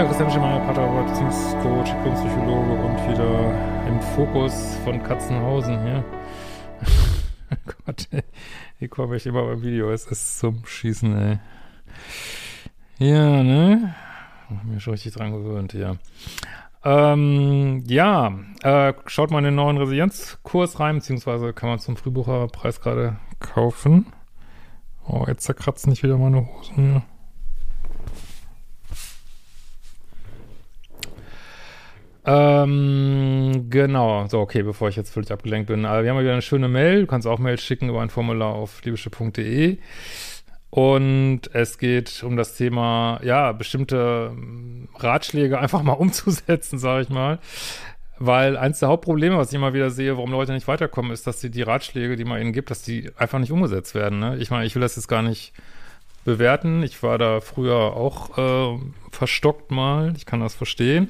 Ja, Christian Schemmer, Paartherapeut, Beziehungscoach, Diplompsychologe und wieder im Fokus von Katzenhausen hier. Gott, ey, hier komme ich immer beim Video, es ist zum Schießen, ey. Ja, ne? Hab mir schon richtig dran gewöhnt, ja. Ähm, ja, äh, schaut mal in den neuen Resilienzkurs rein, beziehungsweise kann man zum Frühbucherpreis gerade kaufen. Oh, jetzt zerkratzen nicht wieder meine Hosen, ja. Ähm, genau. So, okay, bevor ich jetzt völlig abgelenkt bin. Also wir haben wieder eine schöne Mail. Du kannst auch Mail schicken über ein Formular auf liebische.de. Und es geht um das Thema, ja, bestimmte ähm, Ratschläge einfach mal umzusetzen, sage ich mal. Weil eins der Hauptprobleme, was ich immer wieder sehe, warum Leute nicht weiterkommen, ist, dass die, die Ratschläge, die man ihnen gibt, dass die einfach nicht umgesetzt werden. Ne? Ich meine, ich will das jetzt gar nicht bewerten. Ich war da früher auch äh, verstockt mal. Ich kann das verstehen.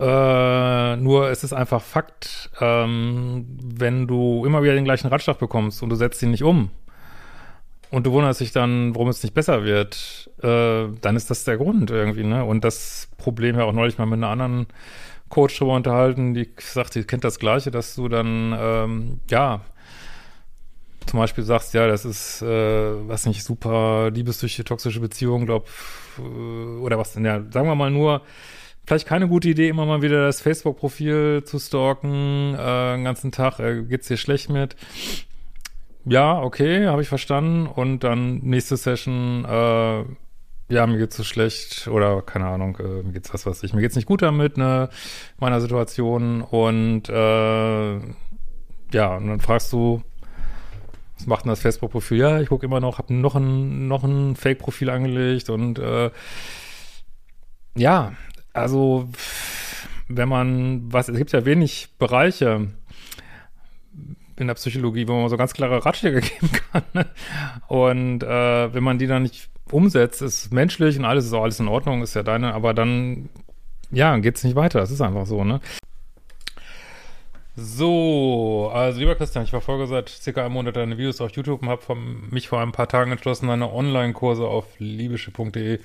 Äh, nur es ist einfach Fakt, ähm, wenn du immer wieder den gleichen Ratschlag bekommst und du setzt ihn nicht um und du wunderst dich dann, warum es nicht besser wird, äh, dann ist das der Grund irgendwie, ne? Und das Problem ja auch neulich mal mit einer anderen Coach drüber unterhalten, die sagt, die kennt das Gleiche, dass du dann, ähm, ja, zum Beispiel sagst, ja, das ist, äh, was nicht, super liebessüchtige, toxische Beziehung, glaub, äh, oder was denn, ja, sagen wir mal nur, vielleicht keine gute Idee, immer mal wieder das Facebook-Profil zu stalken, äh, den ganzen Tag, äh, geht's dir schlecht mit? Ja, okay, habe ich verstanden. Und dann nächste Session, äh, ja, mir geht's so schlecht oder keine Ahnung, äh, mir geht's was weiß ich, mir geht's nicht gut damit, ne, meiner Situation. Und äh, ja, und dann fragst du, was macht denn das Facebook-Profil? Ja, ich gucke immer noch, habe noch ein, noch ein Fake-Profil angelegt und äh, ja, also, wenn man, was, es gibt ja wenig Bereiche in der Psychologie, wo man so ganz klare Ratschläge geben kann. Ne? Und äh, wenn man die dann nicht umsetzt, ist menschlich und alles ist auch alles in Ordnung, ist ja deine, aber dann, ja, geht's nicht weiter. Das ist einfach so, ne? So, also lieber Christian, ich verfolge seit circa einem Monat deine Videos auf YouTube und habe mich vor ein paar Tagen entschlossen, deine Online-Kurse auf liebische.de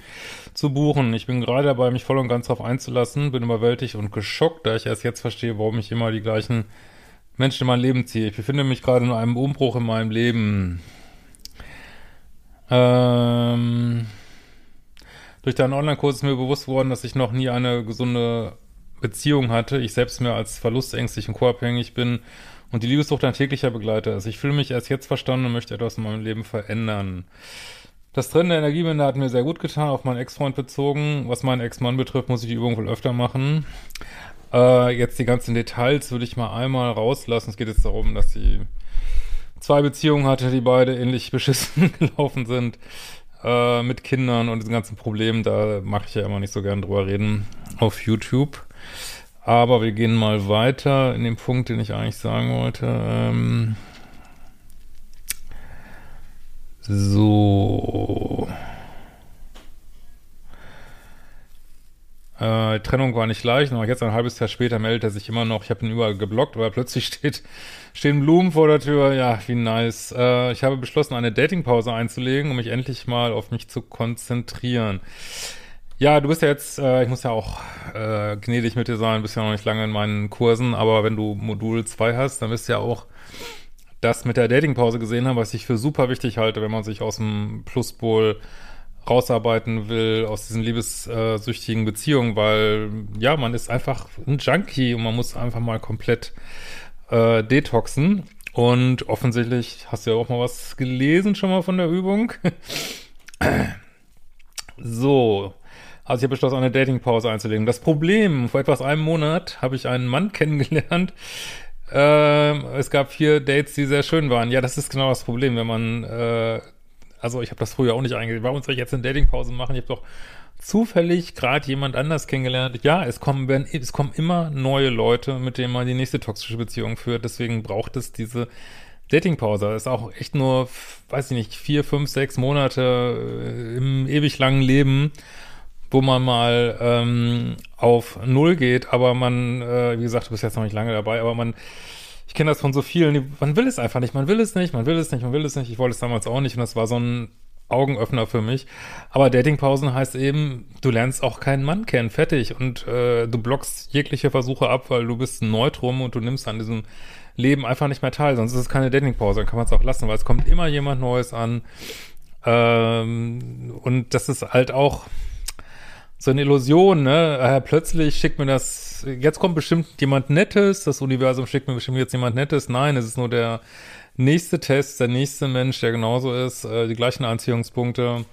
zu buchen. Ich bin gerade dabei, mich voll und ganz darauf einzulassen, bin überwältigt und geschockt, da ich erst jetzt verstehe, warum ich immer die gleichen Menschen in mein Leben ziehe. Ich befinde mich gerade in einem Umbruch in meinem Leben. Ähm, durch deinen Online-Kurs ist mir bewusst geworden, dass ich noch nie eine gesunde Beziehung hatte, ich selbst mir als verlustängstlich und co-abhängig bin und die Liebessucht ein täglicher Begleiter ist. Ich fühle mich erst jetzt verstanden und möchte etwas in meinem Leben verändern. Das Trennen der Energiewende hat mir sehr gut getan, auf meinen Ex-Freund bezogen. Was meinen Ex-Mann betrifft, muss ich die Übung wohl öfter machen. Äh, jetzt die ganzen Details würde ich mal einmal rauslassen. Es geht jetzt darum, dass sie zwei Beziehungen hatte, die beide ähnlich beschissen gelaufen sind äh, mit Kindern und diesen ganzen Problemen. Da mache ich ja immer nicht so gern drüber reden auf YouTube. Aber wir gehen mal weiter in dem Punkt, den ich eigentlich sagen wollte. Ähm so. Äh, Trennung war nicht leicht, aber jetzt ein halbes Jahr später meldet er sich immer noch. Ich habe ihn überall geblockt, aber plötzlich steht, stehen Blumen vor der Tür. Ja, wie nice. Äh, ich habe beschlossen, eine Datingpause einzulegen, um mich endlich mal auf mich zu konzentrieren. Ja, du bist ja jetzt, äh, ich muss ja auch äh, gnädig mit dir sein, bist ja noch nicht lange in meinen Kursen, aber wenn du Modul 2 hast, dann wirst du ja auch das mit der Datingpause gesehen haben, was ich für super wichtig halte, wenn man sich aus dem Pluspol rausarbeiten will, aus diesen liebessüchtigen Beziehungen, weil ja, man ist einfach ein Junkie und man muss einfach mal komplett äh, detoxen. Und offensichtlich hast du ja auch mal was gelesen schon mal von der Übung. So. Also ich habe beschlossen, eine Datingpause einzulegen. Das Problem, vor etwas einem Monat habe ich einen Mann kennengelernt. Ähm, es gab vier Dates, die sehr schön waren. Ja, das ist genau das Problem, wenn man, äh, also ich habe das früher auch nicht eingesehen. Warum soll ich jetzt eine Datingpause machen? Ich habe doch zufällig gerade jemand anders kennengelernt. Ja, es kommen, werden, es kommen immer neue Leute, mit denen man die nächste toxische Beziehung führt. Deswegen braucht es diese Datingpause. Ist auch echt nur, weiß ich nicht, vier, fünf, sechs Monate äh, im ewig langen Leben, wo man mal ähm, auf Null geht. Aber man, äh, wie gesagt, du bist jetzt noch nicht lange dabei, aber man ich kenne das von so vielen, man will es einfach nicht, man will es nicht, man will es nicht, man will es nicht. Ich wollte es damals auch nicht und das war so ein Augenöffner für mich. Aber Datingpausen heißt eben, du lernst auch keinen Mann kennen, fertig. Und äh, du blockst jegliche Versuche ab, weil du bist ein Neutrum und du nimmst an diesem Leben einfach nicht mehr teil. Sonst ist es keine Datingpause, dann kann man es auch lassen, weil es kommt immer jemand Neues an. Ähm, und das ist halt auch so eine Illusion, ne? Äh, plötzlich schickt mir das, jetzt kommt bestimmt jemand Nettes, das Universum schickt mir bestimmt jetzt jemand Nettes. Nein, es ist nur der nächste Test, der nächste Mensch, der genauso ist, äh, die gleichen Anziehungspunkte.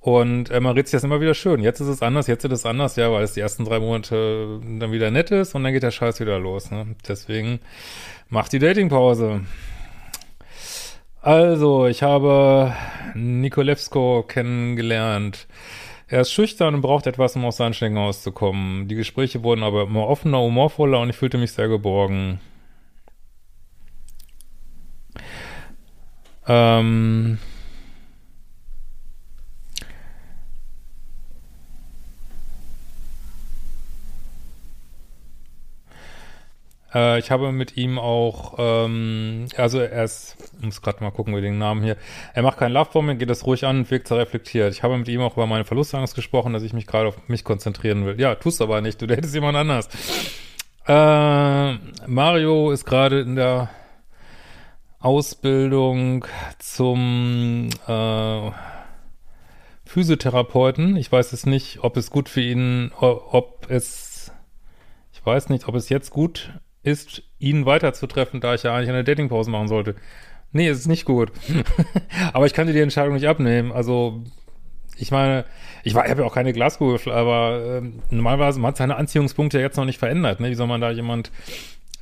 Und äh, man redet sich das immer wieder schön. Jetzt ist es anders, jetzt ist es anders, ja, weil es die ersten drei Monate dann wieder nett ist und dann geht der Scheiß wieder los. Ne? Deswegen macht die Datingpause. Also, ich habe Nikolewsko kennengelernt. Er ist schüchtern und braucht etwas, um aus seinen Schnecken auszukommen. Die Gespräche wurden aber immer offener, humorvoller und ich fühlte mich sehr geborgen. Ähm äh, ich habe mit ihm auch, ähm, also er ist, muss gerade mal gucken, wie den Namen hier. Er macht keinen Lovebombing, geht das ruhig an und wirkt sehr reflektiert. Ich habe mit ihm auch über meine Verlustangst gesprochen, dass ich mich gerade auf mich konzentrieren will. Ja, tust aber nicht, du hättest jemand anders. Äh, Mario ist gerade in der Ausbildung zum äh, Physiotherapeuten. Ich weiß es nicht, ob es gut für ihn, ob es, ich weiß nicht, ob es jetzt gut ist, ihn weiterzutreffen, da ich ja eigentlich eine Datingpause machen sollte. Nee, es ist nicht gut. aber ich kann dir die Entscheidung nicht abnehmen. Also, ich meine, ich, ich habe ja auch keine Glaskugel, aber äh, normalerweise man hat seine Anziehungspunkte ja jetzt noch nicht verändert. Ne? Wie soll man da jemand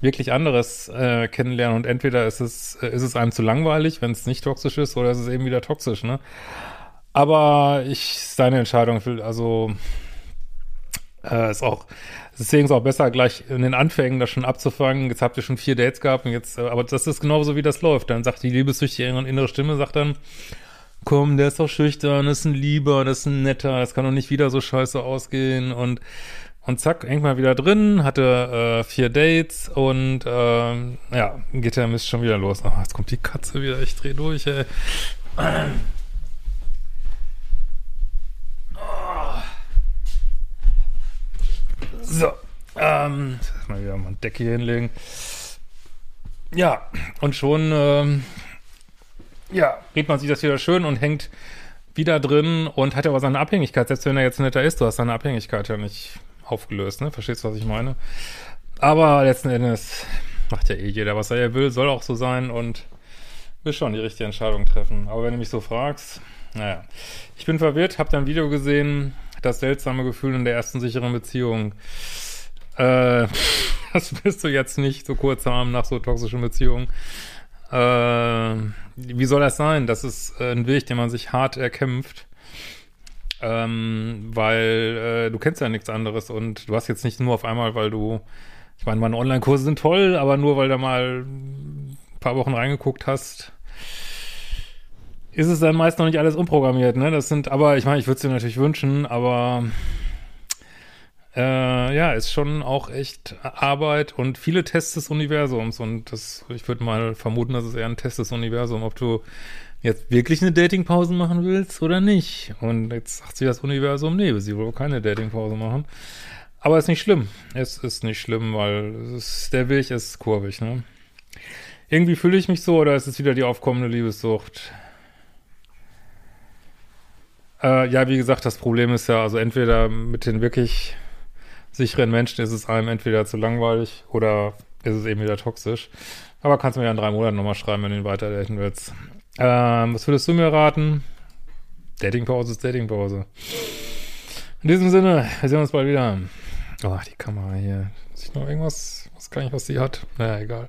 wirklich anderes äh, kennenlernen und entweder ist es, äh, ist es einem zu langweilig, wenn es nicht toxisch ist, oder ist es eben wieder toxisch, ne? Aber ich, seine Entscheidung, also äh, ist auch, deswegen ist auch besser, gleich in den Anfängen das schon abzufangen. Jetzt habt ihr schon vier Dates gehabt und jetzt, äh, aber das ist genauso, wie das läuft. Dann sagt die liebessüchtige innere Stimme, sagt dann, komm, der ist doch schüchtern, das ist ein Lieber, das ist ein Netter, das kann doch nicht wieder so scheiße ausgehen und und zack, irgendwann wieder drin, hatte äh, vier Dates und ähm, ja, geht der Mist schon wieder los. Oh, jetzt kommt die Katze wieder, ich dreh durch, ey. So, ähm, mal wieder mal ein Deck hier hinlegen. Ja, und schon, ähm, ja, redet man sich das wieder schön und hängt wieder drin und hat ja aber seine Abhängigkeit, selbst wenn er jetzt netter ist, du hast seine Abhängigkeit ja nicht aufgelöst, ne? Verstehst du, was ich meine? Aber letzten Endes macht ja eh jeder, was er will, soll auch so sein und will schon die richtige Entscheidung treffen. Aber wenn du mich so fragst, naja. Ich bin verwirrt, hab dein Video gesehen, das seltsame Gefühl in der ersten sicheren Beziehung. Äh, das bist du jetzt nicht so kurz haben nach so toxischen Beziehungen. Äh, wie soll das sein? Das ist ein Weg, den man sich hart erkämpft ähm, weil äh, du kennst ja nichts anderes und du hast jetzt nicht nur auf einmal, weil du, ich meine, meine Online-Kurse sind toll, aber nur weil du mal ein paar Wochen reingeguckt hast, ist es dann meist noch nicht alles umprogrammiert, ne? Das sind, aber ich meine, ich würde es dir natürlich wünschen, aber äh, ja, ist schon auch echt Arbeit und viele Tests des Universums und das, ich würde mal vermuten, das ist eher ein Test des Universums, ob du jetzt wirklich eine Datingpause machen willst oder nicht. Und jetzt sagt sich das Universum, nee, sie will keine Datingpause machen. Aber ist nicht schlimm. Es ist nicht schlimm, weil ist, der Weg ist kurvig, ne? Irgendwie fühle ich mich so oder ist es wieder die aufkommende Liebessucht? Äh, ja, wie gesagt, das Problem ist ja, also entweder mit den wirklich sicheren Menschen ist es einem entweder zu langweilig oder ist es eben wieder toxisch. Aber kannst du mir ja in drei Monaten nochmal schreiben, wenn du ihn weiterdaten willst. Ähm, was würdest du mir raten? Datingpause ist Datingpause. In diesem Sinne, wir sehen uns bald wieder. Oh, die Kamera hier. Ist noch irgendwas? Was kann ich, was sie hat? Naja, egal.